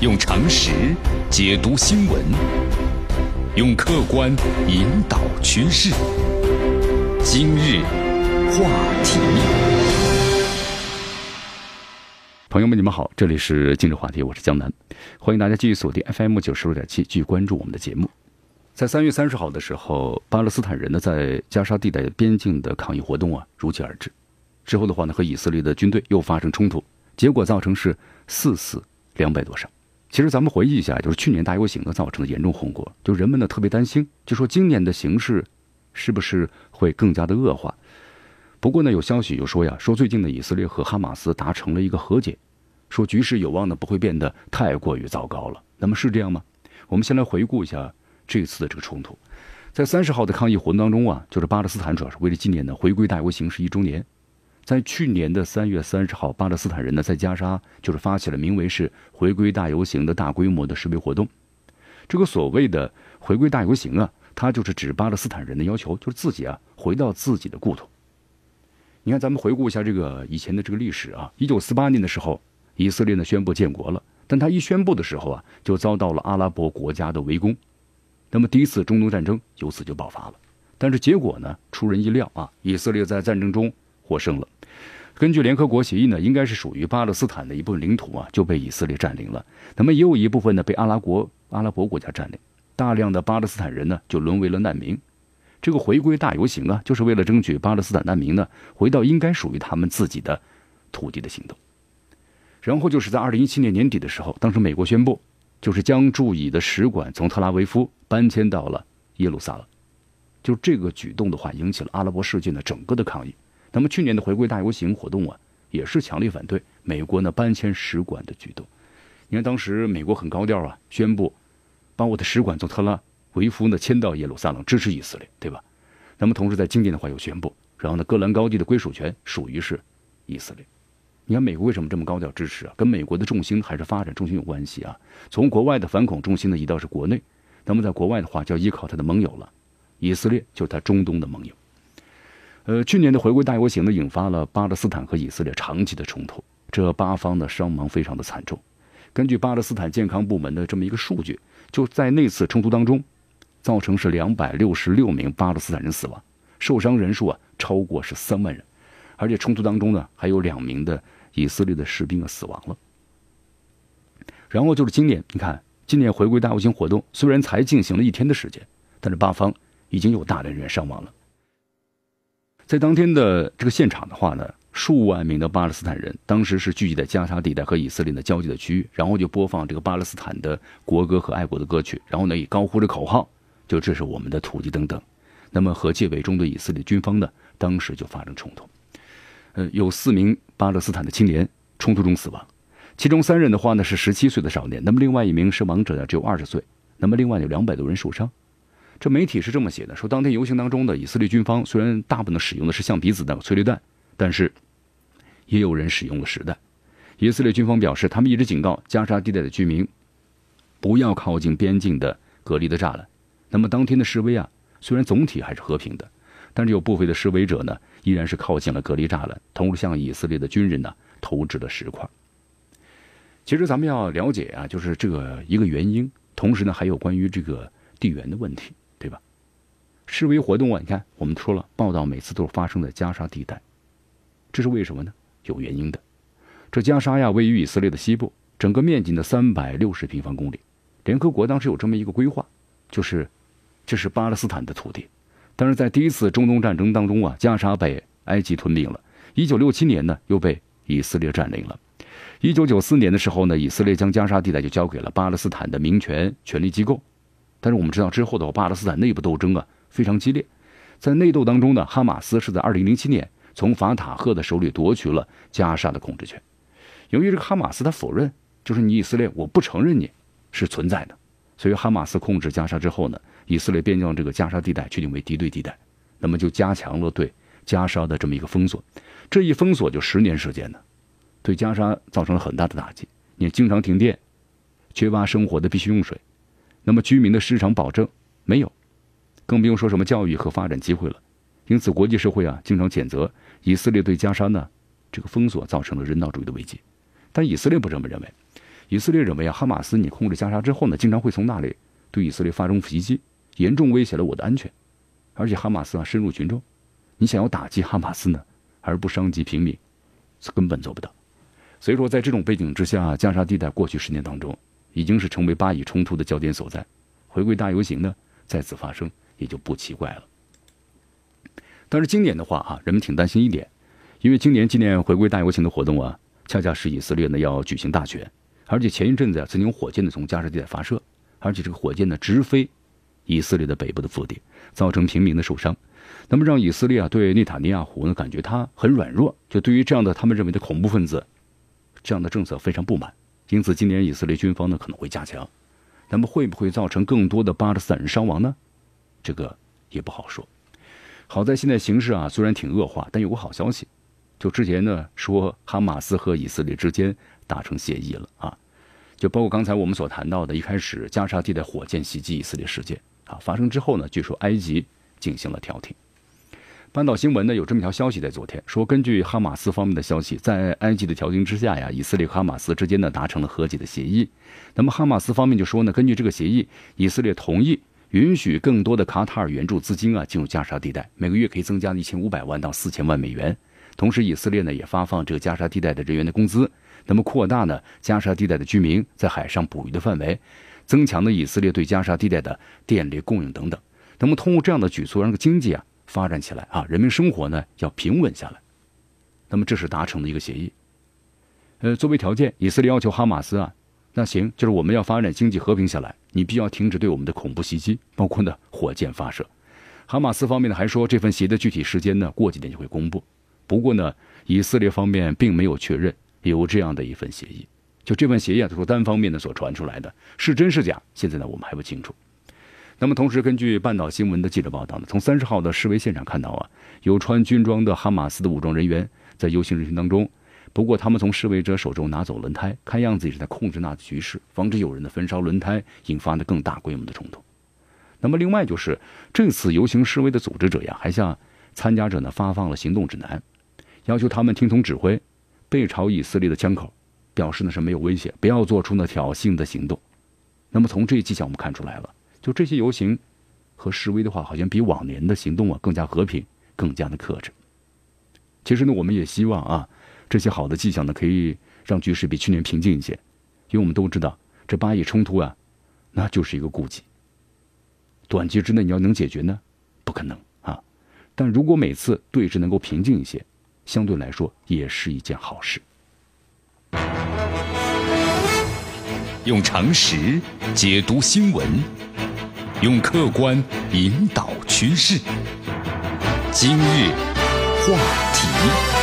用常识解读新闻，用客观引导趋势。今日话题，朋友们，你们好，这里是今日话题，我是江南，欢迎大家继续锁定 FM 九十六点七，继续关注我们的节目。在三月三十号的时候，巴勒斯坦人呢在加沙地带边境的抗议活动啊如期而至，之后的话呢和以色列的军队又发生冲突，结果造成是四死两百多伤。其实咱们回忆一下，就是去年大游行呢造成的严重后果，就人们呢特别担心，就说今年的形势是不是会更加的恶化？不过呢，有消息就说呀，说最近的以色列和哈马斯达成了一个和解，说局势有望呢不会变得太过于糟糕了。那么是这样吗？我们先来回顾一下这次的这个冲突，在三十号的抗议活动当中啊，就是巴勒斯坦主要是为了纪念呢回归大游行是一周年。在去年的三月三十号，巴勒斯坦人呢在加沙就是发起了名为是“回归大游行”的大规模的示威活动。这个所谓的“回归大游行”啊，它就是指巴勒斯坦人的要求，就是自己啊回到自己的故土。你看，咱们回顾一下这个以前的这个历史啊，一九四八年的时候，以色列呢宣布建国了，但他一宣布的时候啊，就遭到了阿拉伯国家的围攻，那么第一次中东战争由此就爆发了。但是结果呢，出人意料啊，以色列在战争中获胜了。根据联合国协议呢，应该是属于巴勒斯坦的一部分领土啊，就被以色列占领了。那么也有一部分呢被阿拉伯阿拉伯国家占领，大量的巴勒斯坦人呢就沦为了难民。这个回归大游行啊，就是为了争取巴勒斯坦难民呢回到应该属于他们自己的土地的行动。然后就是在二零一七年年底的时候，当时美国宣布，就是将驻以的使馆从特拉维夫搬迁到了耶路撒冷。就这个举动的话，引起了阿拉伯世界的整个的抗议。那么去年的回归大游行活动啊，也是强烈反对美国呢搬迁使馆的举动。你看当时美国很高调啊，宣布把我的使馆从特拉维夫呢迁到耶路撒冷，支持以色列，对吧？那么同时在今年的话又宣布，然后呢，戈兰高地的归属权属于是以色列。你看美国为什么这么高调支持啊？跟美国的重心还是发展重心有关系啊。从国外的反恐重心呢移到是国内，那么在国外的话就要依靠他的盟友了，以色列就是他中东的盟友。呃，去年的回归大游行呢，引发了巴勒斯坦和以色列长期的冲突，这八方的伤亡非常的惨重。根据巴勒斯坦健康部门的这么一个数据，就在那次冲突当中，造成是两百六十六名巴勒斯坦人死亡，受伤人数啊超过是三万人，而且冲突当中呢还有两名的以色列的士兵啊死亡了。然后就是今年，你看今年回归大游行活动虽然才进行了一天的时间，但是八方已经有大量人员伤亡了。在当天的这个现场的话呢，数万名的巴勒斯坦人当时是聚集在加沙地带和以色列的交界的区域，然后就播放这个巴勒斯坦的国歌和爱国的歌曲，然后呢也高呼着口号，就这是我们的土地等等。那么和戒备中的以色列军方呢，当时就发生冲突，呃，有四名巴勒斯坦的青年冲突中死亡，其中三人的话呢是十七岁的少年，那么另外一名是亡者呢只有二十岁，那么另外有两百多人受伤。这媒体是这么写的：说当天游行当中的以色列军方虽然大部分使用的是橡皮子弹和、催泪弹，但是也有人使用了实弹。以色列军方表示，他们一直警告加沙地带的居民不要靠近边境的隔离的栅栏。那么当天的示威啊，虽然总体还是和平的，但是有部分的示威者呢，依然是靠近了隔离栅栏，同时向以色列的军人呢投掷了石块。其实咱们要了解啊，就是这个一个原因，同时呢还有关于这个地缘的问题。对吧？示威活动啊，你看，我们说了，报道每次都是发生在加沙地带，这是为什么呢？有原因的。这加沙呀，位于以色列的西部，整个面积呢三百六十平方公里。联合国当时有这么一个规划，就是这是巴勒斯坦的土地。但是在第一次中东战争当中啊，加沙被埃及吞并了。一九六七年呢，又被以色列占领了。一九九四年的时候呢，以色列将加沙地带就交给了巴勒斯坦的民权权力机构。但是我们知道之后的，巴勒斯坦内部斗争啊非常激烈，在内斗当中呢，哈马斯是在二零零七年从法塔赫的手里夺取了加沙的控制权。由于这个哈马斯他否认，就是你以色列我不承认你是存在的，所以哈马斯控制加沙之后呢，以色列便将这个加沙地带确定为敌对地带，那么就加强了对加沙的这么一个封锁。这一封锁就十年时间呢，对加沙造成了很大的打击。你经常停电，缺乏生活的必需用水。那么居民的市场保证没有，更不用说什么教育和发展机会了。因此，国际社会啊经常谴责以色列对加沙呢这个封锁造成了人道主义的危机。但以色列不这么认为，以色列认为啊，哈马斯你控制加沙之后呢，经常会从那里对以色列发动袭击，严重威胁了我的安全。而且哈马斯啊深入群众，你想要打击哈马斯呢，而不伤及平民，根本做不到。所以说，在这种背景之下，加沙地带过去十年当中已经是成为巴以冲突的焦点所在。回归大游行呢再次发生也就不奇怪了。但是今年的话啊，人们挺担心一点，因为今年纪念回归大游行的活动啊，恰恰是以色列呢要举行大选。而且前一阵子啊，曾经火箭呢从加沙地带发射，而且这个火箭呢直飞以色列的北部的腹地，造成平民的受伤。那么让以色列啊对内塔尼亚胡呢感觉他很软弱，就对于这样的他们认为的恐怖分子这样的政策非常不满。因此今年以色列军方呢可能会加强。那么会不会造成更多的巴勒斯坦人伤亡呢？这个也不好说。好在现在形势啊虽然挺恶化，但有个好消息，就之前呢说哈马斯和以色列之间。达成协议了啊，就包括刚才我们所谈到的，一开始加沙地带火箭袭击以色列事件啊发生之后呢，据说埃及进行了调停。半岛新闻呢有这么一条消息，在昨天说，根据哈马斯方面的消息，在埃及的调停之下呀，以色列和哈马斯之间呢达成了和解的协议。那么哈马斯方面就说呢，根据这个协议，以色列同意允许更多的卡塔尔援助资金啊进入加沙地带，每个月可以增加一千五百万到四千万美元。同时，以色列呢也发放这个加沙地带的人员的工资。那么扩大呢加沙地带的居民在海上捕鱼的范围，增强了以色列对加沙地带的电力供应等等。那么通过这样的举措，让个经济啊发展起来啊，人民生活呢要平稳下来。那么这是达成的一个协议。呃，作为条件，以色列要求哈马斯啊，那行，就是我们要发展经济和平下来，你必须要停止对我们的恐怖袭击，包括呢火箭发射。哈马斯方面呢还说，这份协议的具体时间呢过几天就会公布。不过呢，以色列方面并没有确认。有这样的一份协议，就这份协议啊，说单方面的所传出来的，是真是假？现在呢，我们还不清楚。那么，同时根据半岛新闻的记者报道呢，从三十号的示威现场看到啊，有穿军装的哈马斯的武装人员在游行人群当中，不过他们从示威者手中拿走轮胎，看样子也是在控制那局势，防止有人的焚烧轮胎，引发的更大规模的冲突。那么，另外就是这次游行示威的组织者呀，还向参加者呢发放了行动指南，要求他们听从指挥。背朝以色列的枪口，表示呢是没有威胁，不要做出呢挑衅的行动。那么从这一迹象我们看出来了，就这些游行和示威的话，好像比往年的行动啊更加和平，更加的克制。其实呢，我们也希望啊，这些好的迹象呢可以让局势比去年平静一些，因为我们都知道这巴以冲突啊，那就是一个痼疾。短期之内你要能解决呢，不可能啊。但如果每次对峙能够平静一些。相对来说也是一件好事。用常识解读新闻，用客观引导趋势。今日话题。